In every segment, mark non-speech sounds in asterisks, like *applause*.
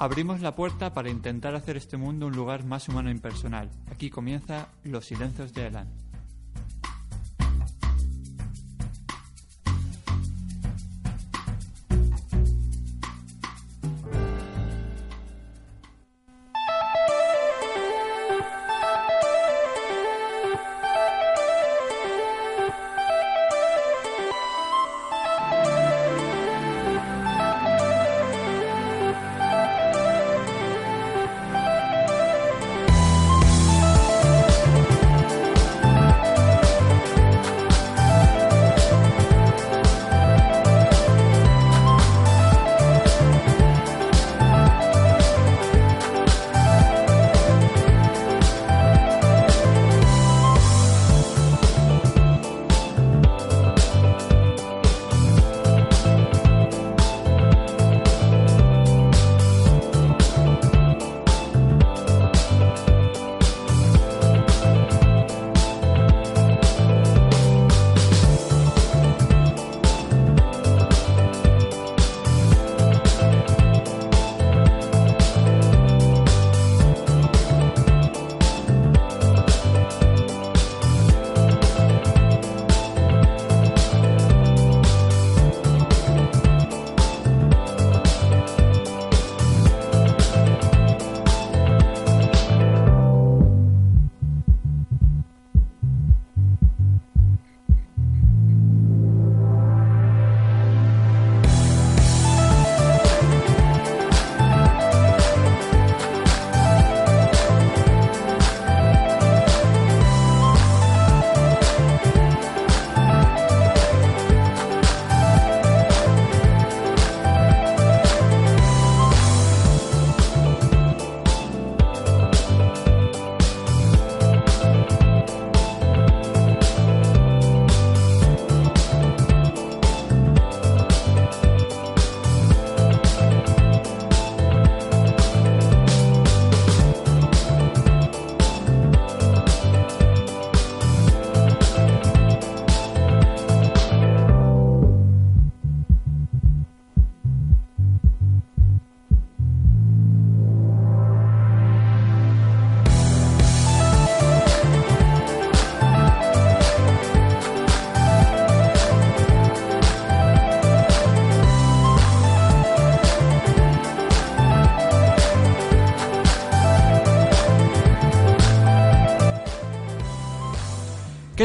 Abrimos la puerta para intentar hacer este mundo un lugar más humano e impersonal. Aquí comienza Los Silencios de Elan.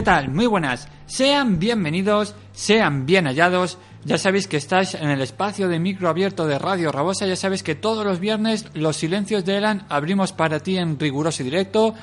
Tal? Muy buenas. Sean bienvenidos, sean bien hallados. Ya sabéis que estáis en el espacio de micro abierto de Radio Rabosa. Ya sabéis que todos los viernes los silencios de Elan abrimos para ti en riguroso y directo.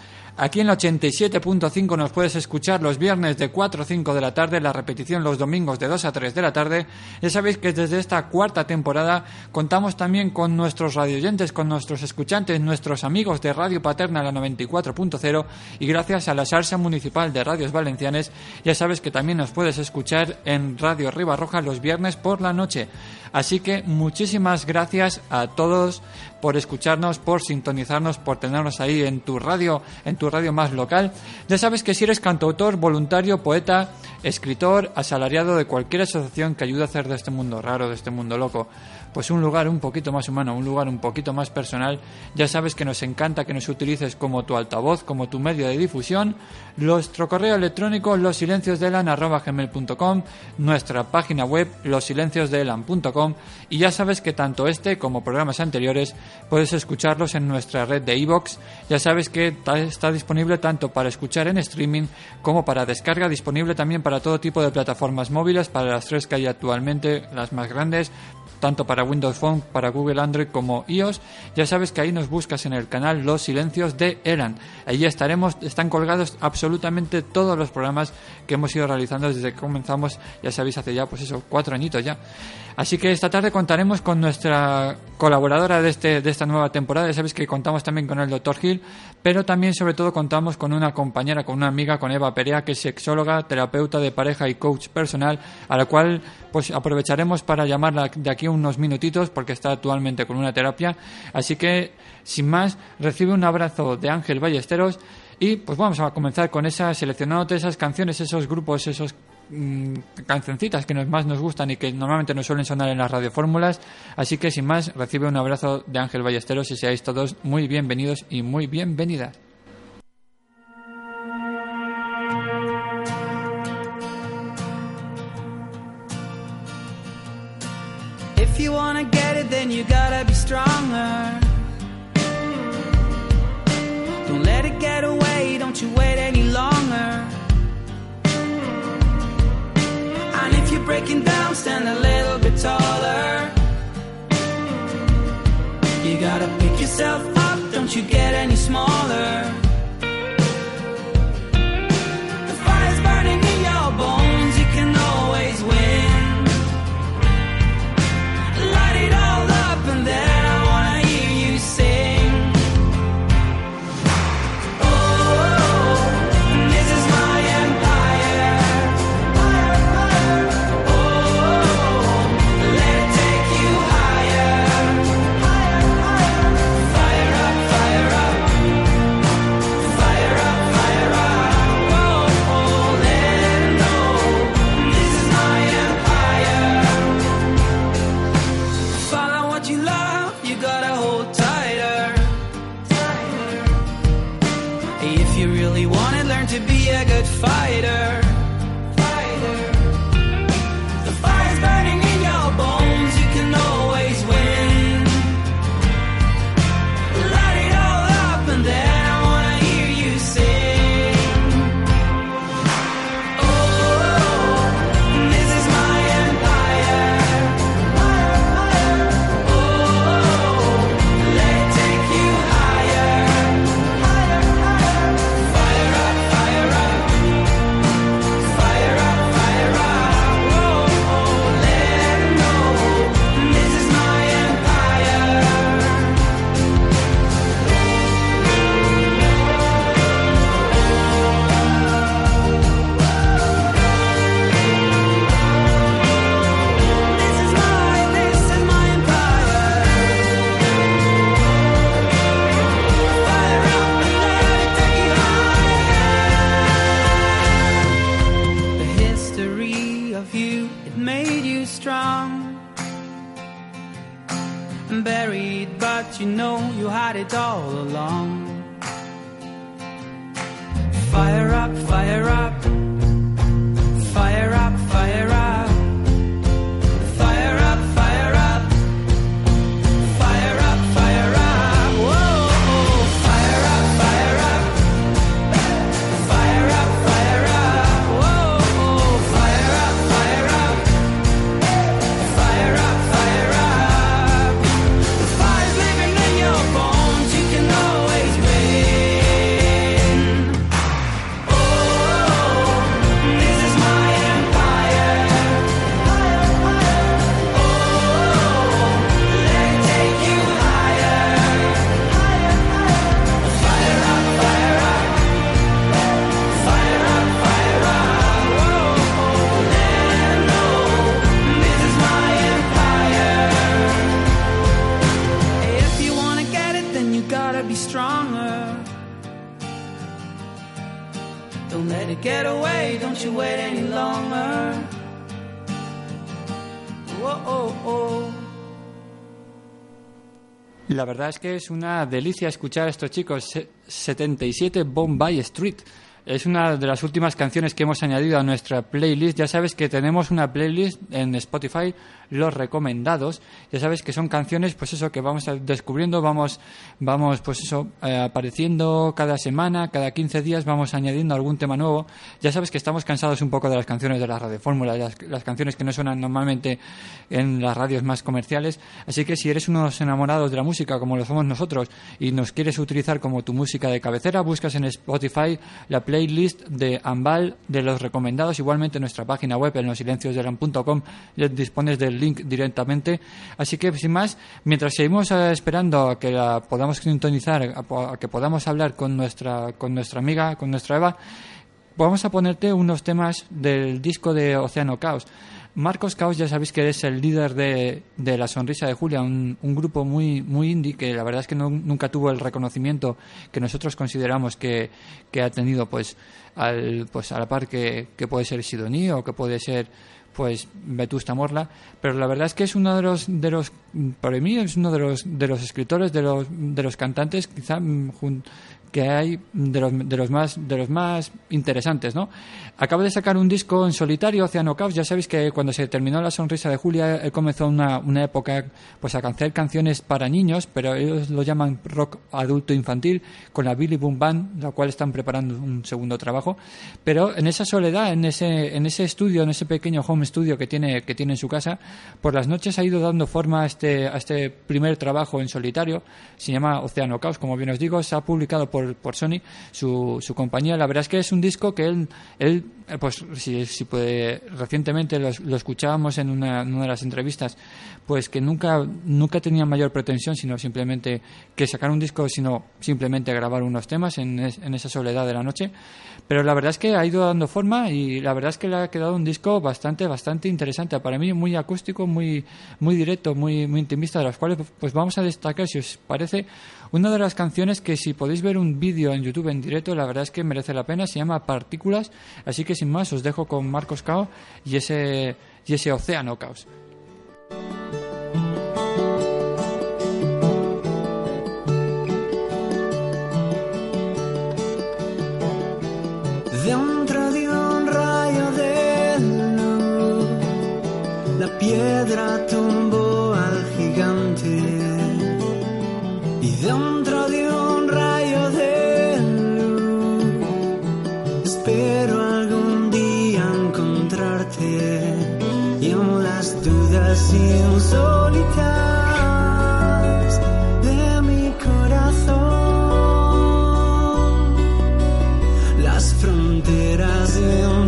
Aquí en el 87.5 nos puedes escuchar los viernes de 4 a 5 de la tarde, la repetición los domingos de 2 a 3 de la tarde. Ya sabéis que desde esta cuarta temporada contamos también con nuestros radioyentes, con nuestros escuchantes, nuestros amigos de Radio Paterna la 94.0 y gracias a la Sarsa Municipal de Radios Valencianes, ya sabes que también nos puedes escuchar en Radio Ribarroja los viernes por la noche. Así que muchísimas gracias a todos por escucharnos, por sintonizarnos, por tenernos ahí en tu radio, en tu radio más local. Ya sabes que si eres cantautor, voluntario, poeta, escritor, asalariado de cualquier asociación que ayude a hacer de este mundo raro, de este mundo loco, pues un lugar un poquito más humano, un lugar un poquito más personal, ya sabes que nos encanta que nos utilices como tu altavoz, como tu medio de difusión. Nuestro correo electrónico losilenciosdelan.com, nuestra página web losilenciosdelan.com y ya sabes que tanto este como programas anteriores puedes escucharlos en nuestra red de iVoox. Ya sabes que está disponible tanto para escuchar en streaming como para descarga, disponible también para todo tipo de plataformas móviles, para las tres que hay actualmente, las más grandes, tanto para Windows Phone, para Google Android como iOS. Ya sabes que ahí nos buscas en el canal Los Silencios de Eran. Allí estaremos, están colgados absolutamente todos los programas que hemos ido realizando desde que comenzamos, ya sabéis, hace ya, pues eso, cuatro añitos ya. Así que esta tarde contaremos con nuestra colaboradora de, este, de esta nueva temporada. Ya sabéis que contamos también con el Dr. Gil, pero también, sobre todo, contamos con una compañera, con una amiga, con Eva Perea, que es sexóloga, terapeuta de pareja y coach personal, a la cual pues aprovecharemos para llamarla de aquí unos minutitos porque está actualmente con una terapia. Así que, sin más, recibe un abrazo de Ángel Ballesteros y pues vamos a comenzar con esas, seleccionándote esas canciones, esos grupos, esos Mm, cancioncitas que más nos gustan y que normalmente no suelen sonar en las radiofórmulas. Así que sin más, recibe un abrazo de Ángel Ballesteros y seáis todos muy bienvenidos y muy bienvenidas. and the fighter. La verdad es que es una delicia escuchar a estos chicos. 77 Bombay Street. Es una de las últimas canciones que hemos añadido a nuestra playlist. Ya sabes que tenemos una playlist en Spotify, los recomendados. Ya sabes que son canciones, pues eso, que vamos descubriendo, vamos, vamos, pues eso, eh, apareciendo cada semana, cada 15 días, vamos añadiendo algún tema nuevo. Ya sabes que estamos cansados un poco de las canciones de la radio fórmula, las, las canciones que no suenan normalmente en las radios más comerciales. Así que si eres unos enamorados de la música, como lo somos nosotros, y nos quieres utilizar como tu música de cabecera, buscas en Spotify la playlist de Ambal de los recomendados. Igualmente en nuestra página web, en losilenciosdelan.com, dispones del link directamente. Así que, sin más, mientras seguimos eh, esperando a que la podamos sintonizar, a, que podamos hablar con nuestra, con nuestra amiga, con nuestra Eva, vamos a ponerte unos temas del disco de Océano Caos. Marcos Caos, ya sabéis que es el líder de, de La Sonrisa de Julia, un, grupo muy, muy indie que la verdad es que nunca tuvo el reconocimiento que nosotros consideramos que, que ha tenido pues, al, pues a la par que, que puede ser Sidoní o que puede ser pues Vetusta Morla, pero la verdad es que es uno de los, de los para mí es uno de los, de los escritores, de los, de los cantantes, quizá que hay de los, de los más de los más interesantes, ¿no? Acaba de sacar un disco en solitario, Oceano Caos. Ya sabéis que cuando se terminó La Sonrisa de Julia, él comenzó una, una época pues a cantar canciones para niños, pero ellos lo llaman rock adulto infantil, con la Billy Boom Band, la cual están preparando un segundo trabajo. Pero en esa soledad, en ese, en ese estudio, en ese pequeño home studio que tiene, que tiene en su casa, por las noches ha ido dando forma a este, a este primer trabajo en solitario. Se llama Oceano Caos, como bien os digo, se ha publicado por por, Sony, su, compañía. La verdad es que es un disco que él, él pues si, si puede, recientemente lo, escuchábamos en una, de las entrevistas, pues que nunca, nunca tenía mayor pretensión, sino simplemente que sacar un disco, sino simplemente grabar unos temas en, en esa soledad de la noche. Pero la verdad es que ha ido dando forma y la verdad es que le ha quedado un disco bastante, bastante interesante. Para mí muy acústico, muy, muy directo, muy, muy intimista, de los cuales pues vamos a destacar, si os parece, una de las canciones que si podéis ver un vídeo en YouTube en directo, la verdad es que merece la pena, se llama Partículas, así que sin más os dejo con Marcos Cao y ese, Océano Caos. piedra tumbó dentro de un rayo de luz. Espero algún día encontrarte y en las dudas insólitas abrazan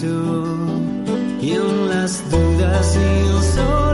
y en las dudas insólitas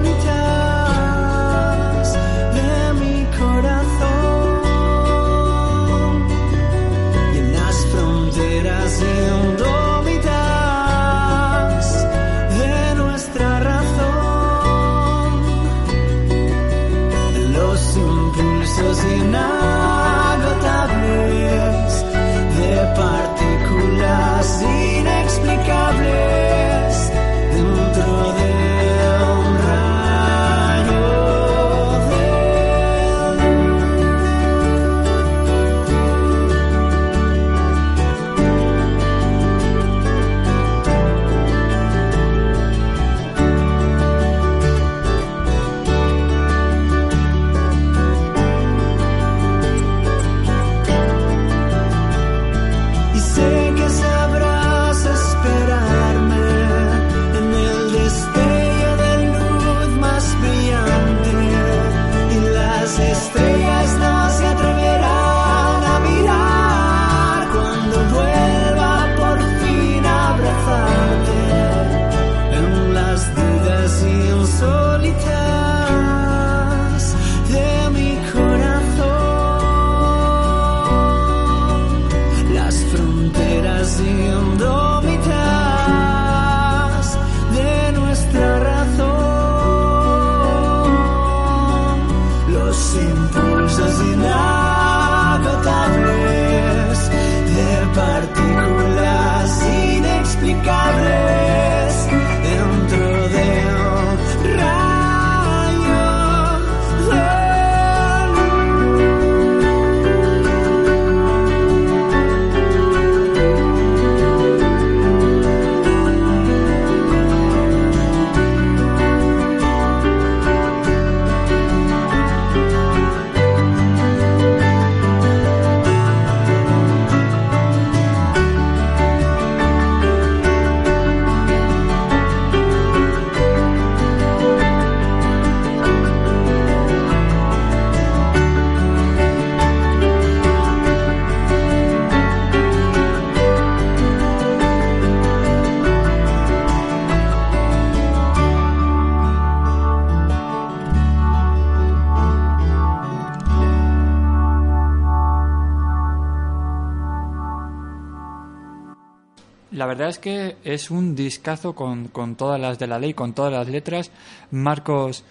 que es un discazo con, con todas las de la ley, con todas las letras. Marcos,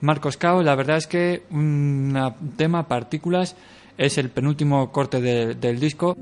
Marcos Cao, la verdad es que un tema, Partículas, es el penúltimo corte de- del disco.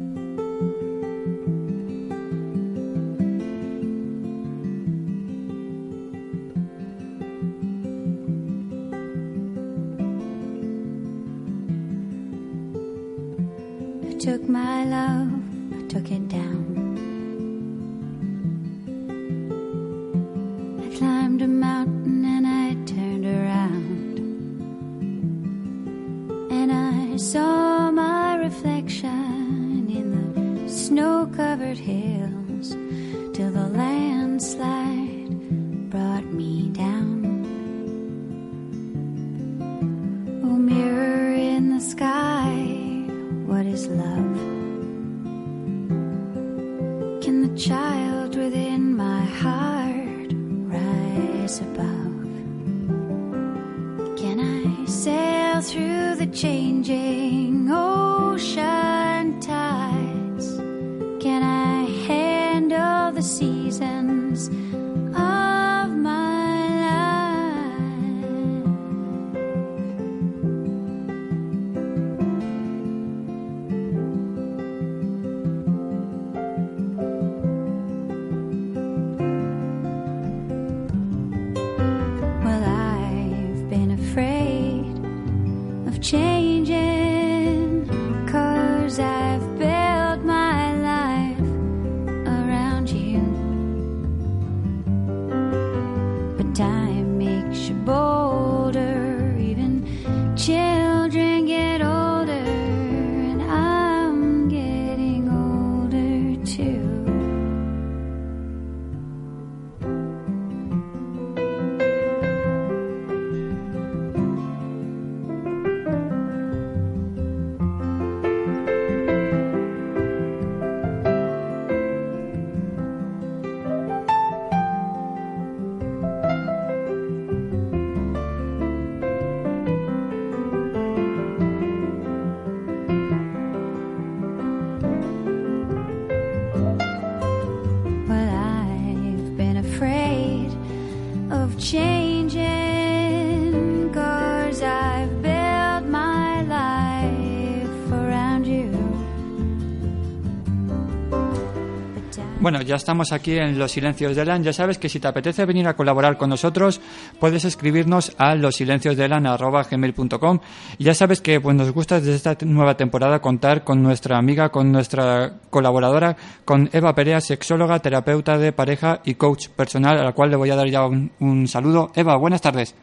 Ya estamos aquí en Los Silencios de Elan. Ya sabes que si te apetece venir a colaborar con nosotros, puedes escribirnos a losilenciosdeelan.gmail.com y ya sabes que pues, nos gusta desde esta nueva temporada contar con nuestra amiga, con nuestra colaboradora, con Eva Perea, sexóloga, terapeuta de pareja y coach personal, a la cual le voy a dar ya un, un saludo. Eva, buenas tardes.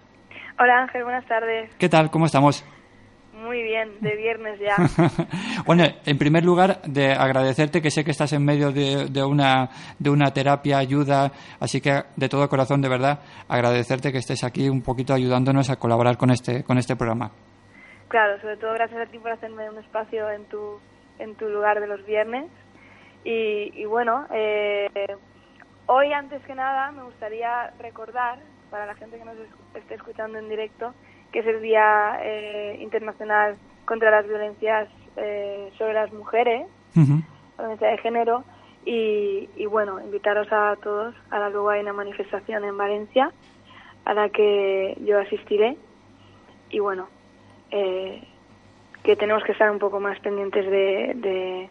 Hola Ángel, buenas tardes. ¿Qué tal? ¿Cómo estamos? Muy bien, de viernes ya. *laughs* bueno, en primer lugar, de agradecerte que sé que estás en medio de, de una, de una terapia, ayuda, así que de todo corazón, de verdad, agradecerte que estés aquí un poquito ayudándonos a colaborar con este, con este programa. Claro, sobre todo gracias a ti por hacerme un espacio en tu, en tu lugar de los viernes. Y, y bueno, eh, hoy antes que nada me gustaría recordar, para la gente que nos es- esté escuchando en directo, que es el Día eh, Internacional contra las Violencias eh, sobre las Mujeres, la violencia de género. Y, y bueno, invitaros a todos. Ahora luego hay una manifestación en Valencia a la que yo asistiré. Y bueno, eh, que tenemos que estar un poco más pendientes de, de,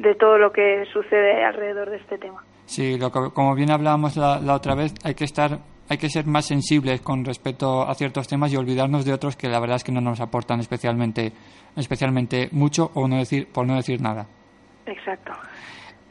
de todo lo que sucede alrededor de este tema. Sí, lo que- como bien hablábamos la, la otra vez, hay que estar, hay que ser más sensibles con respecto a ciertos temas y olvidarnos de otros que la verdad es que no nos aportan especialmente, especialmente mucho o no decir, por no decir nada. Exacto.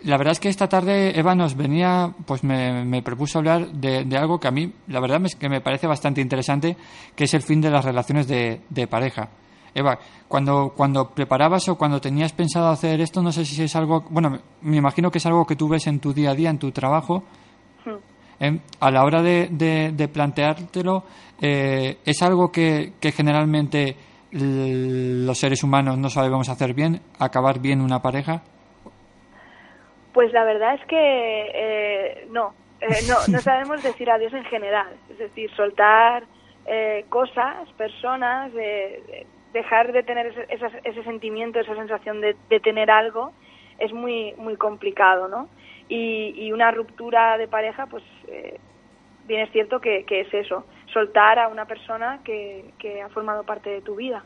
La verdad es que esta tarde Eva nos venía, pues me, me propuso hablar de, de algo que a mí, la verdad es que me parece bastante interesante, que es el fin de las relaciones de, de pareja. Eva, cuando, cuando preparabas o cuando tenías pensado hacer esto, no sé si es algo, bueno, me imagino que es algo que tú ves en tu día a día, en tu trabajo, Hmm. Em, a la hora de, de, de planteártelo, eh, ¿es algo que, que generalmente los seres humanos no sabemos hacer bien, acabar bien una pareja? Pues la verdad es que eh, no, Eh, no, *laughs* no sabemos decir adiós en general, es decir, soltar eh, cosas, personas, dejar de tener ese, esas- ese sentimiento, esa sensación de, de tener algo, es muy muy complicado, ¿no? Y, y una ruptura de pareja, pues eh, bien es cierto que, que es eso, soltar a una persona que, que ha formado parte de tu vida.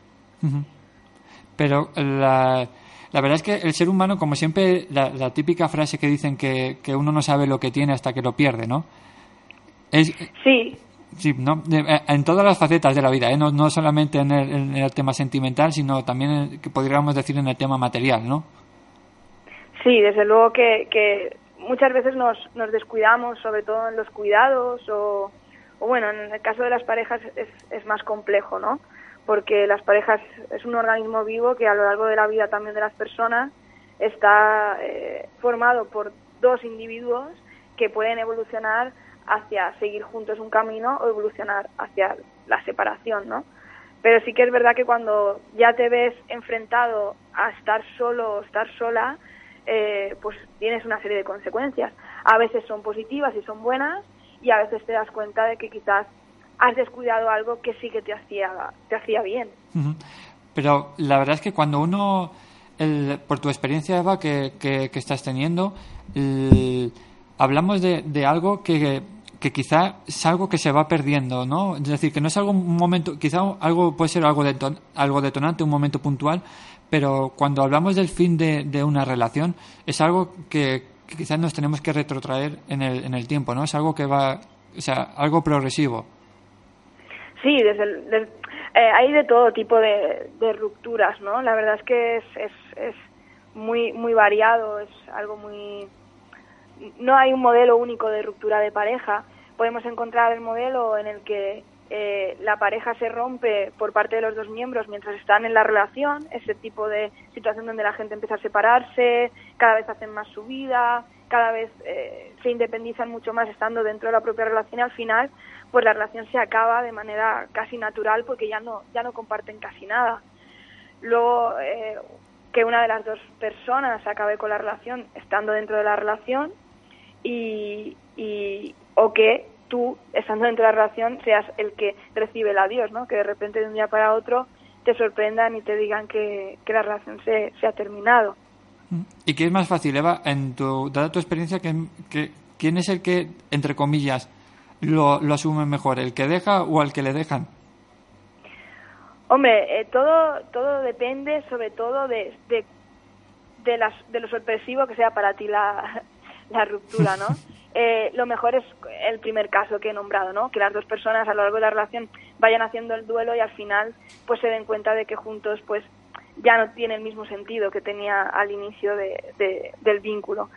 Pero la, la verdad es que el ser humano, como siempre, la, la típica frase que dicen que, que uno no sabe lo que tiene hasta que lo pierde, ¿no? Es, Sí, sí, ¿no? Eh, en todas las facetas de la vida, ¿eh? no, no solamente en el, en el tema sentimental, sino también, en- que podríamos decir, en el tema material, ¿no? Sí, desde luego que, que muchas veces nos, nos descuidamos, sobre todo en los cuidados o, bueno, en el caso de las parejas es, es más complejo, ¿no? Porque las parejas es un organismo vivo que a lo largo de la vida también de las personas está eh, formado por dos individuos que pueden evolucionar hacia seguir juntos un camino o evolucionar hacia la separación, ¿no? Pero sí que es verdad que cuando ya te ves enfrentado a estar solo o estar sola, eh, pues tienes una serie de consecuencias. A veces son positivas y son buenas y a veces te das cuenta de que quizás has descuidado algo que sí que te hacía, te hacía bien. Pero la verdad es que cuando uno, el- por tu experiencia, Eva, que, que- que estás teniendo, el- hablamos de, de algo que, que quizá es algo que se va perdiendo, ¿no? Es decir, que no es algo un momento, quizá algo puede ser algo, deton- algo detonante, un momento puntual, pero cuando hablamos del fin de, una relación, es algo que, quizás nos tenemos que retrotraer en el, en el tiempo, ¿no? Es algo que va, o sea, algo progresivo. Sí, desde, el- eh, hay de todo tipo de, de rupturas, ¿no? La verdad es que es, es, es muy, muy variado, es algo muy... No hay un modelo único de ruptura de pareja. Podemos encontrar el modelo en el que eh, la pareja se rompe por parte de los dos miembros mientras están en la relación, ese tipo de situación donde la gente empieza a separarse, cada vez hacen más su vida, cada vez eh, se independizan mucho más estando dentro de la propia relación y al final pues la relación se acaba de manera casi natural porque ya no ya no comparten casi nada. Luego eh, que una de las dos personas acabe con la relación estando dentro de la relación y, y o que tú estando dentro de la relación seas el que recibe el adiós no que de repente de un día para otro te sorprendan y te digan que, que la relación se, se ha terminado ¿Y qué es más fácil, Eva, en tu, dada tu experiencia, que, que- quién es el que, entre comillas, lo, lo asume mejor, el que deja o al que le dejan? Hombre, eh, todo todo depende sobre todo de, de, de, las, de lo sorpresivo que sea para ti la, *laughs* la ruptura, ¿no? *laughs* Eh, lo mejor es el primer caso que he nombrado, ¿no? Que las dos personas a lo largo de la relación vayan haciendo el duelo y al final pues se den cuenta de que juntos pues ya no tiene el mismo sentido que tenía al inicio de, de- del vínculo.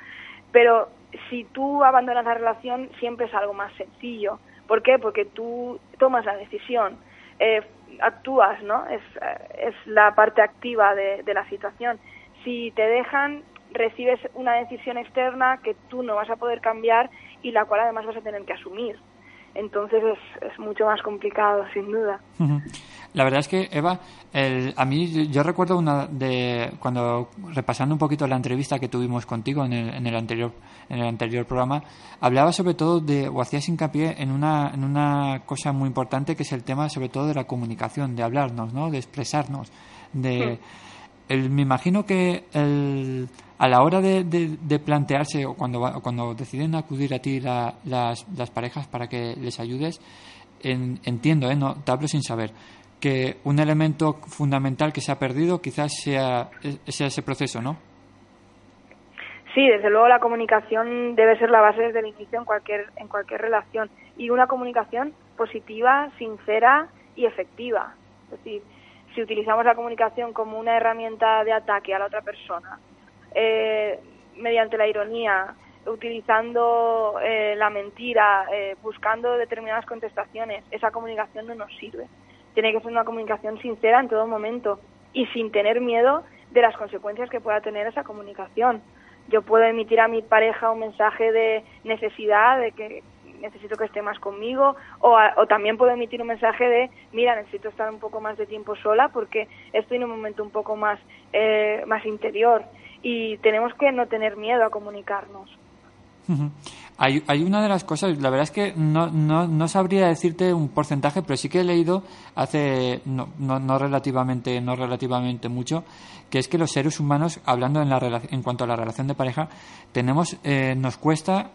Pero si tú abandonas la relación siempre es algo más sencillo. ¿Por qué? Porque tú tomas la decisión, eh, actúas, ¿no? Es, eh, es la parte activa de la situación. Si te dejan, recibes una decisión externa que tú no vas a poder cambiar y la cual además vas a tener que asumir. Entonces es, es mucho más complicado, sin duda. La verdad es que, Eva, el- a mí yo- recuerdo una de cuando repasando un poquito la entrevista que tuvimos contigo en el, en el anterior en el anterior programa, hablaba sobre todo de o hacías hincapié en una en una cosa muy importante que es el tema sobre todo de la comunicación, de hablarnos, ¿no? De expresarnos, de el- me imagino que el- a la hora de, de- plantearse o cuando, cuando deciden acudir a ti la- las, las parejas para que les ayudes, en- entiendo, ¿eh? no, te hablo sin saber, que un elemento fundamental que se ha perdido quizás sea, sea ese proceso, ¿no? Sí, desde luego la comunicación debe ser la base desde el inicio en cualquier, en cualquier relación. Y una comunicación positiva, sincera y efectiva. Es decir, si utilizamos la comunicación como una herramienta de ataque a la otra persona, eh, mediante la ironía, utilizando eh, la mentira, eh, buscando determinadas contestaciones, esa comunicación no nos sirve. Tiene que ser una comunicación sincera en todo momento y sin tener miedo de las consecuencias que pueda tener esa comunicación. Yo puedo emitir a mi pareja un mensaje de necesidad, de que necesito que esté más conmigo, o, a- o también puedo emitir un mensaje de, mira, necesito estar un poco más de tiempo sola porque estoy en un momento un poco más, eh, más interior. Y tenemos que no tener miedo a comunicarnos. Hay, hay una de las cosas, la verdad es que no, no, no sabría decirte un porcentaje, pero sí que he leído hace no, no, no relativamente no relativamente mucho que es que los seres humanos, hablando en, la, en cuanto a la relación de pareja, tenemos eh, nos cuesta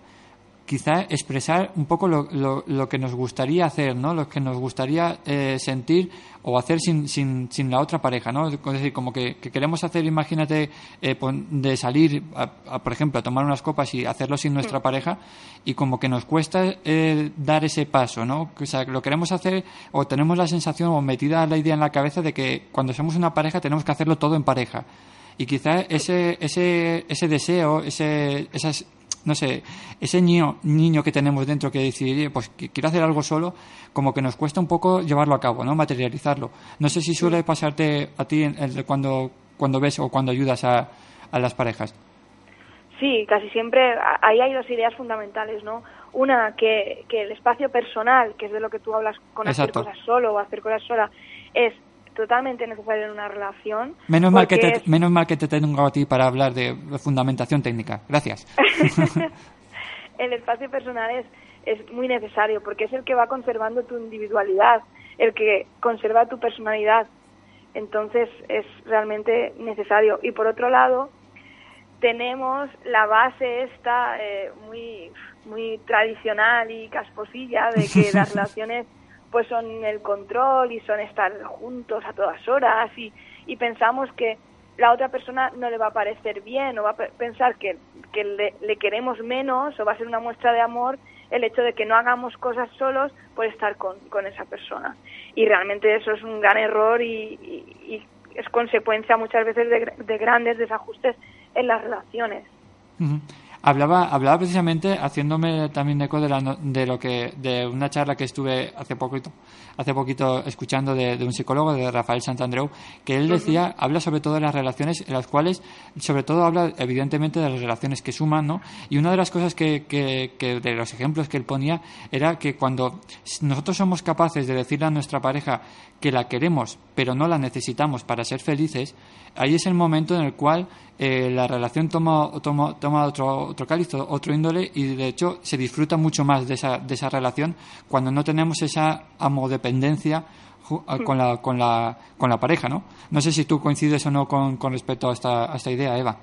quizá expresar un poco lo, lo, lo que nos gustaría hacer, ¿no? Lo que nos gustaría eh, sentir o hacer sin, sin, sin la otra pareja, ¿no? Es decir, como que, que queremos hacer, imagínate, eh, de salir, a- a, por ejemplo, a tomar unas copas y hacerlo sin nuestra pareja y como que nos cuesta eh, dar ese paso, ¿no? O sea, lo queremos hacer o tenemos la sensación o metida la idea en la cabeza de que cuando somos una pareja tenemos que hacerlo todo en pareja. Y quizá ese, ese, ese deseo, ese, esas, no sé, ese niño, niño que tenemos dentro que decidir, pues que quiero hacer algo solo, como que nos cuesta un poco llevarlo a cabo, ¿no? Materializarlo. No sé si suele pasarte a ti en- en- cuando, cuando ves o cuando ayudas a, a las parejas. Sí, casi siempre ahí hay dos ideas fundamentales, ¿no? Una, que, que el espacio personal, que es de lo que tú hablas con Exacto. hacer cosas solo o hacer cosas sola, es totalmente necesario en una relación. Menos mal, que te, es- menos mal que te tengo a ti para hablar de fundamentación técnica. Gracias. *laughs* el espacio personal es, es muy necesario porque es el que va conservando tu individualidad, el que conserva tu personalidad. Entonces es realmente necesario. Y por otro lado, tenemos la base esta eh, muy, muy tradicional y casposilla de que *laughs* las relaciones pues son el control y son estar juntos a todas horas y, y pensamos que la otra persona no le va a parecer bien o va a pe- pensar que, que le, queremos menos o va a ser una muestra de amor el hecho de que no hagamos cosas solos por estar con, con esa persona. Y realmente eso es un gran error y, y- y es consecuencia muchas veces de, de grandes desajustes en las relaciones. Hablaba, hablaba precisamente haciéndome también eco de, la, de lo que de una charla que estuve hace poquito hace poquito escuchando de, de un psicólogo de Rafael Santandreu que él decía habla sobre todo de las relaciones en las cuales sobre todo habla evidentemente de las relaciones que suman no y una de las cosas que, que, que de los ejemplos que él ponía era que cuando nosotros somos capaces de decirle a nuestra pareja que la queremos pero no la necesitamos para ser felices ahí es el momento en el cual eh, la relación toma, toma, toma otro, otro cáliz, otro índole y de hecho se disfruta mucho más de esa, de esa relación cuando no tenemos esa amodependencia ju- a- con la, con, la, con la pareja, ¿no? No sé si tú coincides o no con, con respecto a esta, esta idea, Eva.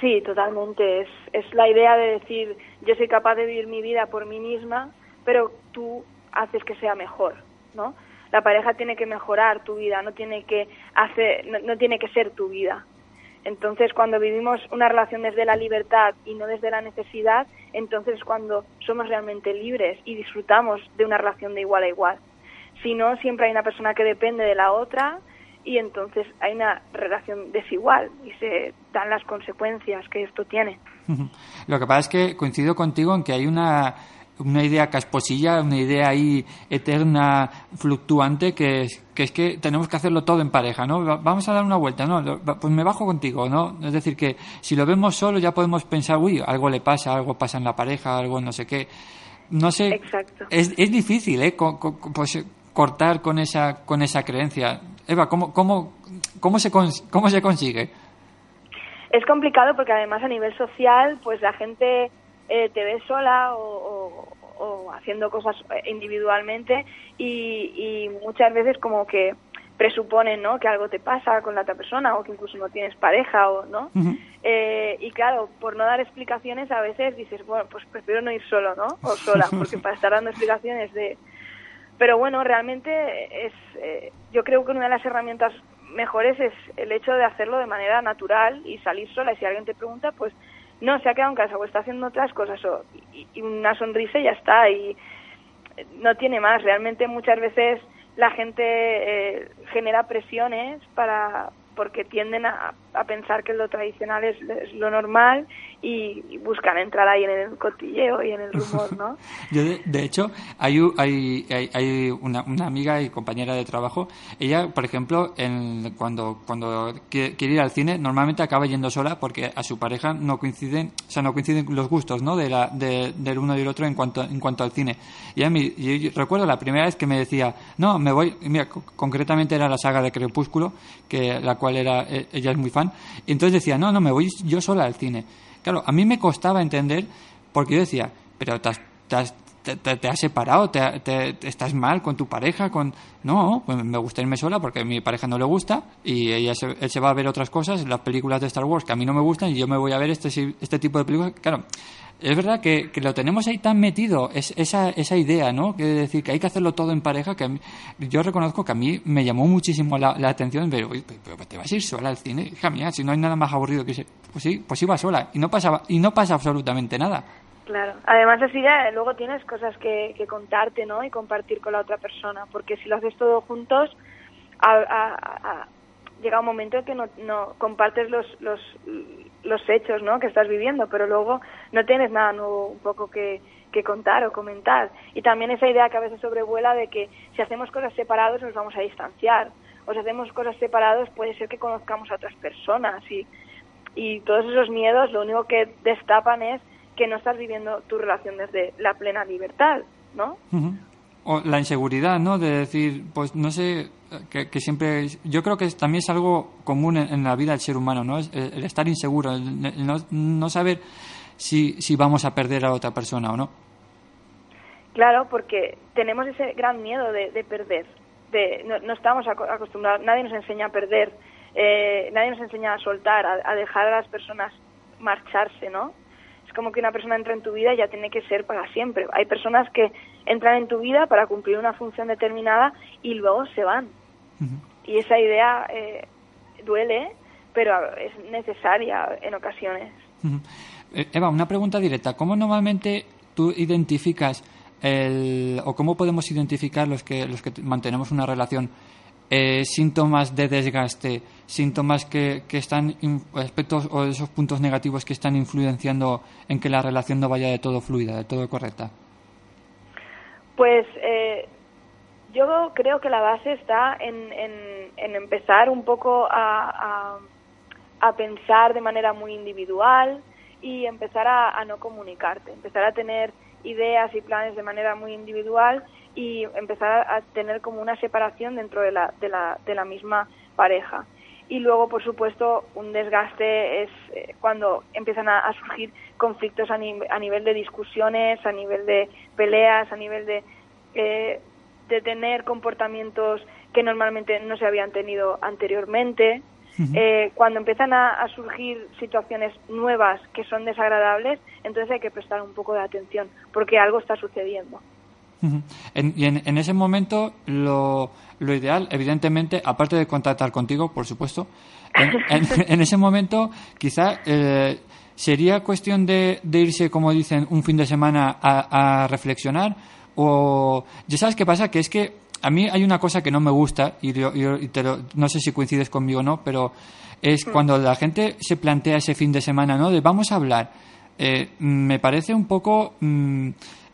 Sí, totalmente. Es, es la idea de decir, yo soy capaz de vivir mi vida por mí misma, pero tú haces que sea mejor, ¿no? La pareja tiene que mejorar tu vida, no tiene que hacer, no, tiene que ser tu vida. Entonces, cuando vivimos una relación desde la libertad y no desde la necesidad, entonces es cuando somos realmente libres y disfrutamos de una relación de igual a igual. Si no, siempre hay una persona que depende de la otra y entonces hay una relación desigual y se dan las consecuencias que esto tiene. Lo que pasa es que coincido contigo en que hay una, una idea casposilla, una idea ahí eterna, fluctuante, que es, que es que tenemos que hacerlo todo en pareja, ¿no? Va- Vamos a dar una vuelta, ¿no? Pues me bajo contigo, ¿no? Es decir, que si lo vemos solo ya podemos pensar, uy, algo le pasa, algo pasa en la pareja, algo no sé qué. No sé. Exacto. Es, es difícil, ¿eh? Co- co- co- pues, cortar con esa, con esa creencia. Eva, ¿cómo, cómo, cómo, se, cómo se consigue? Es complicado porque además a nivel social, pues la gente eh, te ve sola o, o- o haciendo cosas individualmente y, y muchas veces como que presuponen ¿no? que algo te pasa con la otra persona o que incluso no tienes pareja o no. Eh, y claro por no dar explicaciones a veces dices bueno pues prefiero no ir solo no o sola *laughs* porque para estar dando explicaciones de pero bueno realmente es eh, yo creo que una de las herramientas mejores es el hecho de hacerlo de manera natural y salir sola y si alguien te pregunta pues no se ha quedado en casa o está haciendo otras cosas o, y, y una sonrisa y ya está y eh, no tiene más. Realmente muchas veces la gente eh, genera presiones para porque tienden a, a pensar que lo tradicional es, es lo normal y, y buscan entrar ahí en el cotilleo y en el rumor, ¿no? *laughs* Yo, de, de hecho, hay, hay, hay, una, una amiga y compañera de trabajo. Ella, por ejemplo, en, cuando, cuando quiere, quiere ir al cine, normalmente acaba yendo sola porque a su pareja no coinciden, o sea, no coinciden los gustos, ¿no? De la, de- del uno y el otro en cuanto, en cuanto al cine. Y a mí, yo, recuerdo la primera vez que me decía, no, me voy, mira, co- concretamente era la saga de Crepúsculo, que la cual era, eh, ella es muy. Y entonces decía, no, no, me voy yo sola al cine. Claro, a mí me costaba entender Porque yo decía, pero te has, te has, te, te- has separado, estás mal con tu pareja, con... No, pues me gusta irme sola porque a mi pareja no le gusta y ella se, él se va a ver otras cosas, las películas de Star Wars que a mí no me gustan y yo me voy a ver este, este tipo de películas. Claro, es verdad que, que lo tenemos ahí tan metido, es, esa, esa idea, ¿no? Que decir que hay que hacerlo todo en pareja, que mí- yo reconozco que a mí me llamó muchísimo la, la atención, pero, "Oye, pero, pero te vas a ir sola al cine, hija mía, si no hay nada más aburrido que ese... Pues sí, pues iba sola y no pasaba, y no pasa absolutamente nada. Claro. Además así ya luego tienes cosas que, que contarte, ¿no? Y compartir con la otra persona, porque si lo haces todo juntos, a- llega un momento en que no, no compartes los, los, los hechos, ¿no? Que estás viviendo, pero luego no tienes nada nuevo un poco que, que contar o comentar. Y también esa idea que a veces sobrevuela de que si hacemos cosas separados nos vamos a distanciar, o si hacemos cosas separados puede ser que conozcamos a otras personas y, y todos esos miedos lo único que destapan es que no estás viviendo tu relación desde la plena libertad, ¿no? O la inseguridad, ¿no? De decir, pues no sé, que, que siempre. Yo creo que también es algo común en, la vida del ser humano, ¿no? Es el, estar inseguro, el, el no, no saber si, si vamos a perder a otra persona o no. Claro, porque tenemos ese gran miedo de, de perder. De, no, no estamos aco- acostumbrados, nadie nos enseña a perder, eh, nadie nos enseña a soltar, a, a dejar a las personas marcharse, ¿no? Es como que una persona entra en tu vida y ya tiene que ser para siempre. Hay personas que entran en tu vida para cumplir una función determinada y luego se van. Ujú. Y esa idea eh, duele, pero es necesaria en ocasiones. Ujú. Eh, Eva, una pregunta directa. ¿Cómo normalmente tú identificas el, o cómo podemos identificar los que, los que mantenemos una relación eh, síntomas de desgaste, síntomas que, que están, in- aspectos o esos puntos negativos que están influenciando en que la relación no vaya de todo fluida, de todo correcta? Pues eh, yo creo que la base está en, en, empezar un poco a, a, pensar de manera muy individual y empezar a, no comunicarte, empezar a tener ideas y planes de manera muy individual y empezar a tener como una separación dentro de la, de la, de la misma pareja. Y luego, por supuesto, un desgaste es eh, cuando empiezan a, a surgir conflictos a, ni- a nivel de discusiones, a nivel de peleas, a nivel de, eh, de tener comportamientos que normalmente no se habían tenido anteriormente. Eh, cuando empiezan a, a surgir situaciones nuevas que son desagradables, entonces hay que prestar un poco de atención porque algo está sucediendo. En- y en, en ese momento lo, lo ideal, evidentemente, aparte de contactar contigo, por supuesto, en, *laughs* en- en ese momento quizá eh, sería cuestión de, de irse, como dicen, un fin de semana a, a reflexionar o... ¿Ya sabes qué pasa? Que es que a mí hay una cosa que no me gusta y, yo- yo- y te lo- no sé si coincides conmigo o no, pero es cuando la gente se plantea ese fin de semana, ¿no? De vamos a hablar. Eh, me parece un poco mm,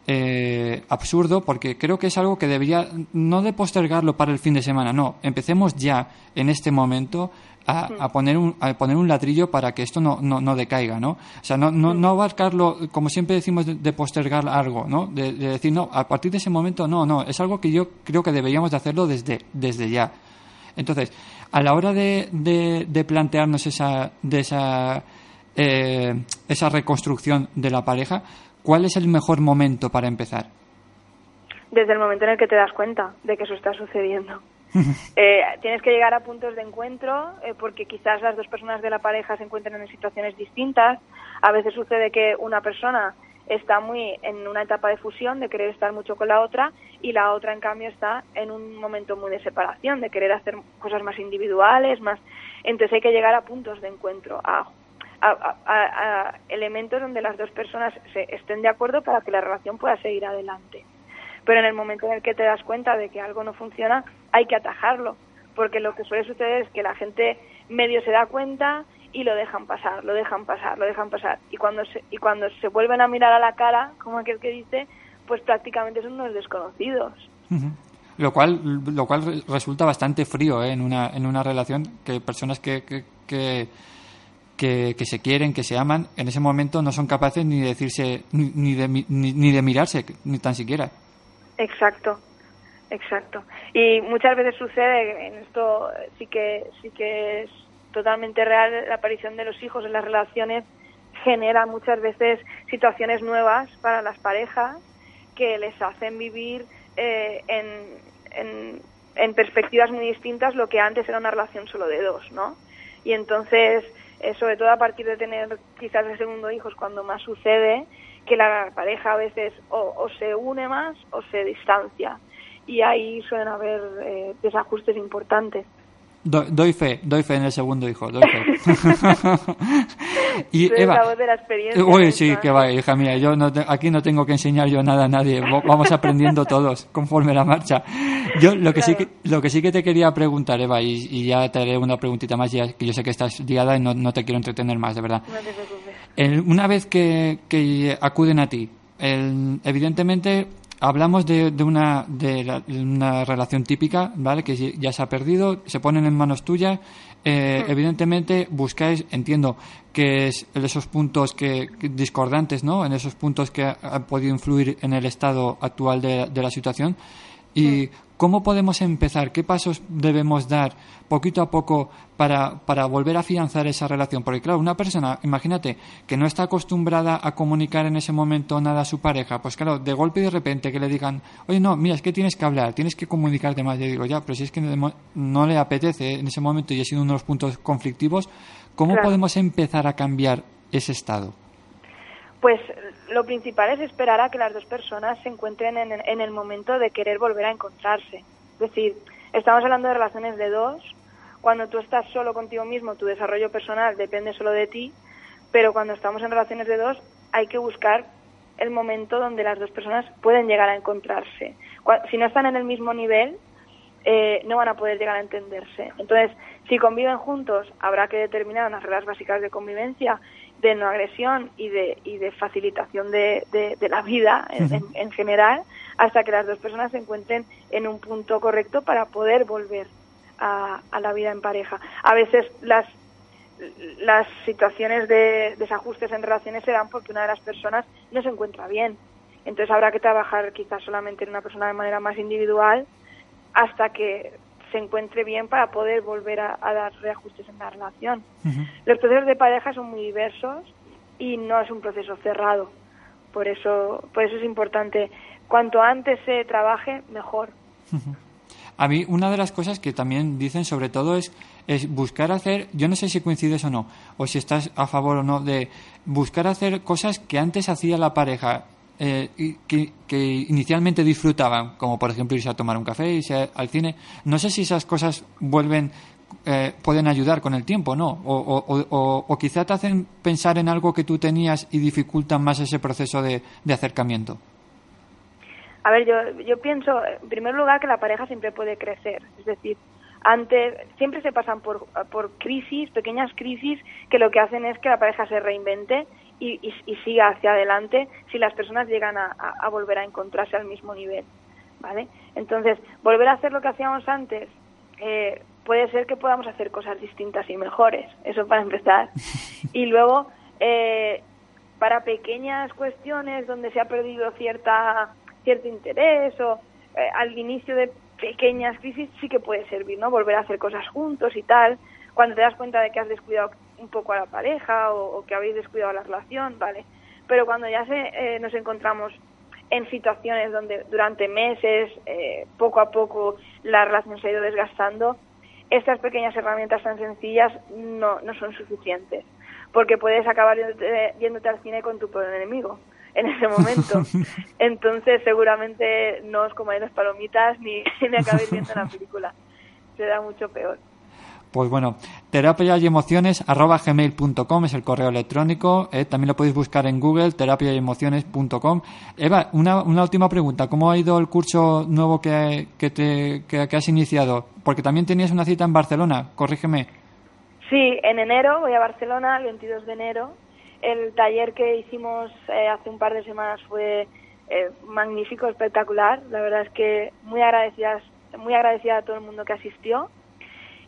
eh, absurdo porque creo que es algo que debería no de postergarlo para el fin de semana, no, empecemos ya en este momento a, a poner un a poner un ladrillo para que esto no, no, no decaiga, ¿no? O sea, no, no, no abarcarlo, como siempre decimos, de, de postergar algo, ¿no? De, de decir, no, a partir de ese momento, no, no, es algo que yo creo que deberíamos de hacerlo desde, desde ya. Entonces, a la hora de, de, de plantearnos esa, de esa, eh, esa reconstrucción de la pareja, ¿cuál es el mejor momento para empezar? Desde el momento en el que te das cuenta de que eso está sucediendo. Eh, tienes que llegar a puntos de encuentro eh, porque quizás las dos personas de la pareja se encuentran en situaciones distintas. A veces sucede que una persona está muy en una etapa de fusión, de querer estar mucho con la otra, y la otra, en cambio, está en un momento muy de separación, de querer hacer cosas más individuales, más. Entonces hay que llegar a puntos de encuentro, a, a, elementos donde las dos personas se estén de acuerdo para que la relación pueda seguir adelante. Pero en el momento en el que te das cuenta de que algo no funciona, hay que atajarlo, porque lo que suele suceder es que la gente medio se da cuenta y lo dejan pasar, lo dejan pasar, lo dejan pasar. Y cuando se, y cuando se vuelven a mirar a la cara, como aquel que dice, pues prácticamente son unos desconocidos. Lo cual, lo cual re- resulta bastante frío ¿eh? en, una, en una relación que personas que, que, que, que- que se quieren, que se aman, en ese momento no son capaces ni de decirse, ni, ni de, ni, ni de mirarse, ni tan siquiera. Exacto, exacto. Y muchas veces sucede, en esto sí que sí que es totalmente real la aparición de los hijos en las relaciones genera muchas veces situaciones nuevas para las parejas que les hacen vivir eh, en, en, perspectivas muy distintas lo que antes era una relación solo de dos, ¿no? Y entonces, eh, sobre todo a partir de tener quizás el segundo hijo es cuando más sucede que la pareja a veces o se une más o se distancia. Y ahí suelen haber eh, desajustes importantes. Do- doy fe, doy fe en el segundo hijo, doy fe. *laughs* y eres Eva, la voz de la experiencia. Uy, en sí, que ¿eh? va, hija mía, yo no te- aquí no tengo que enseñar yo nada a nadie, vamos aprendiendo *laughs* todos conforme la marcha. Yo lo que sí que, lo que sí que te quería preguntar, Eva, y, y ya te haré una preguntita más, ya que yo sé que estás liada y no, no te quiero entretener más, de verdad. No te preocupes. El- una vez que, que acuden a ti, el- evidentemente hablamos de, de una, de la- de una relación típica, ¿vale? Que ya se ha perdido, se ponen en manos tuyas. eh, Evidentemente buscáis, entiendo, que es en esos puntos que, que discordantes, ¿no? En esos puntos que ha- han podido influir en el estado actual de, de la situación. ¿Y cómo podemos empezar? ¿Qué pasos debemos dar poquito a poco para, para volver a afianzar esa relación? Porque claro, una persona, imagínate, que no está acostumbrada a comunicar en ese momento nada a su pareja, pues claro, de golpe y de repente que le digan, oye, no, mira, es que tienes que hablar, tienes que comunicarte más. Yo digo, ya, pero si es que no le apetece en ese momento y ha sido uno de los puntos conflictivos, ¿cómo Claro. podemos empezar a cambiar ese estado? Pues lo principal es esperar a que las dos personas se encuentren en, en el momento de querer volver a encontrarse. Es decir, estamos hablando de relaciones de dos. Cuando tú estás solo contigo mismo, tu desarrollo personal depende solo de ti, pero cuando estamos en relaciones de dos hay que buscar el momento donde las dos personas pueden llegar a encontrarse. Si no están en el mismo nivel, eh, no van a poder llegar a entenderse. Entonces, si conviven juntos, habrá que determinar unas reglas básicas de convivencia, de no agresión y de, y de facilitación de, de- de la vida en, en- en general, hasta que las dos personas se encuentren en un punto correcto para poder volver a, a la vida en pareja. A veces las las situaciones de desajustes en relaciones se dan porque una de las personas no se encuentra bien. Entonces habrá que trabajar quizás solamente en una persona de manera más individual hasta que se encuentre bien para poder volver a, a dar reajustes en la relación. Los procesos de pareja son muy diversos y no es un proceso cerrado. Por eso, por eso es importante. Cuanto antes se trabaje, mejor. A mí una de las cosas que también dicen sobre todo es, es buscar hacer, yo no sé si coincides o no, o si estás a favor o no, de buscar hacer cosas que antes hacía la pareja eh, que, que inicialmente disfrutaban, como por ejemplo irse a tomar un café, irse al cine. No sé si esas cosas vuelven, eh, pueden ayudar con el tiempo, ¿no? O, o, o, o quizá te hacen pensar en algo que tú tenías y dificultan más ese proceso de, de acercamiento. A ver, yo, yo pienso, en primer lugar, que la pareja siempre puede crecer. Es decir, antes, siempre se pasan por, por crisis, pequeñas crisis, que lo que hacen es que la pareja se reinvente y, y, y siga hacia adelante si las personas llegan a, a, a volver a encontrarse al mismo nivel. ¿Vale? Entonces, volver a hacer lo que hacíamos antes, eh, puede ser que podamos hacer cosas distintas y mejores. Eso para empezar. *laughs* Y luego, eh, para pequeñas cuestiones donde se ha perdido cierta cierto interés o eh, al inicio de pequeñas crisis sí que puede servir, ¿no? Volver a hacer cosas juntos y tal. Cuando te das cuenta de que has descuidado un poco a la pareja o, o que habéis descuidado la relación, ¿vale? Pero cuando ya se, eh, nos encontramos en situaciones donde durante meses, eh, poco a poco, la relación se ha ido desgastando, estas pequeñas herramientas tan sencillas no, no son suficientes. Porque puedes acabar yéndote, yéndote al cine con tu peor enemigo en ese momento. *laughs* Entonces, seguramente no os comáis las palomitas ni, *laughs* ni acabéis viendo la película. Será mucho peor. Pues bueno, terapia y emociones arroba gmail.com es el correo electrónico. eh, también lo podéis buscar en Google, terapia y emociones.com. Eva, una, una última pregunta. ¿Cómo ha ido el curso nuevo que, que, te, que, has iniciado? Porque también tenías una cita en Barcelona, corrígeme. Sí, en enero voy a Barcelona, el 22 de enero. El taller que hicimos eh, hace un par de semanas fue eh, magnífico, espectacular. La verdad es que muy agradecidas, muy agradecida a todo el mundo que asistió.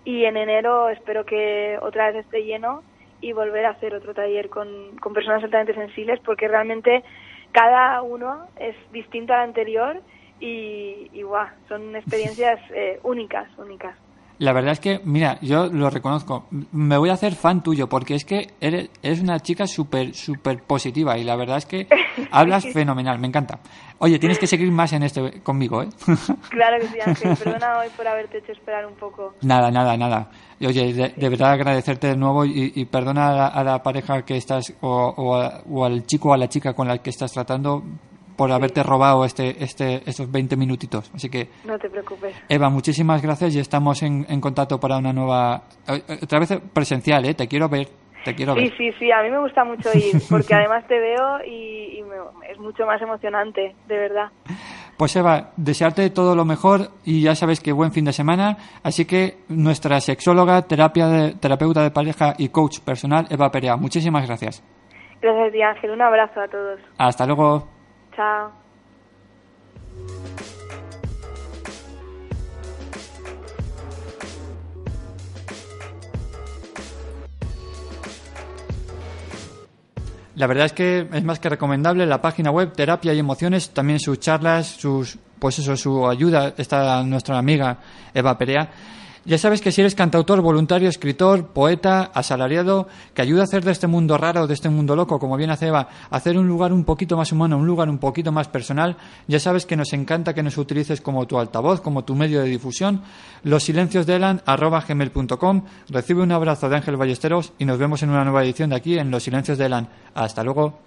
Y en enero espero que otra vez esté lleno y volver a hacer otro taller con, con personas altamente sensibles, porque realmente cada uno es distinto al anterior y, y guau, son experiencias eh, únicas, únicas. La verdad es que, mira, yo lo reconozco. Me voy a hacer fan tuyo porque es que eres, eres una chica súper, súper positiva y la verdad es que *laughs* hablas fenomenal. Me encanta. Oye, tienes que seguir más en este conmigo, ¿eh? *laughs* Claro que sí, Ángel. Perdona hoy por haberte hecho esperar un poco. Nada, nada, nada. Oye, de, de verdad agradecerte de nuevo y, y perdona a la, a la pareja que estás o, o, a- o al chico o a la chica con la que estás tratando por haberte robado este, este, estos 20 minutitos. Así que, No te preocupes. Eva, muchísimas gracias y estamos en, en contacto para una nueva... Otra vez presencial, ¿eh? Te quiero ver. Te quiero Sí, ver. sí, sí, a mí me gusta mucho ir *laughs* porque además te veo y, y me- es mucho más emocionante, de verdad. Pues Eva, desearte todo lo mejor y ya sabes que buen fin de semana. Así que nuestra sexóloga, terapia de, terapeuta de pareja y coach personal, Eva Perea. Muchísimas gracias. Gracias Ángel. Un abrazo a todos. Hasta luego. Chao. La verdad es que es más que recomendable la página web Terapia y Emociones, también sus charlas, sus pues eso, su ayuda, está nuestra amiga Eva Perea. Ya sabes que si eres cantautor, voluntario, escritor, poeta, asalariado, que ayuda a hacer de este mundo raro, de este mundo loco, como bien hace Eva, hacer un lugar un poquito más humano, un lugar un poquito más personal, ya sabes que nos encanta que nos utilices como tu altavoz, como tu medio de difusión. Los silencios de Elan, arroba gmail.com. Recibe un abrazo de Ángel Ballesteros y nos vemos en una nueva edición de aquí en Los silencios de Elan. Hasta luego.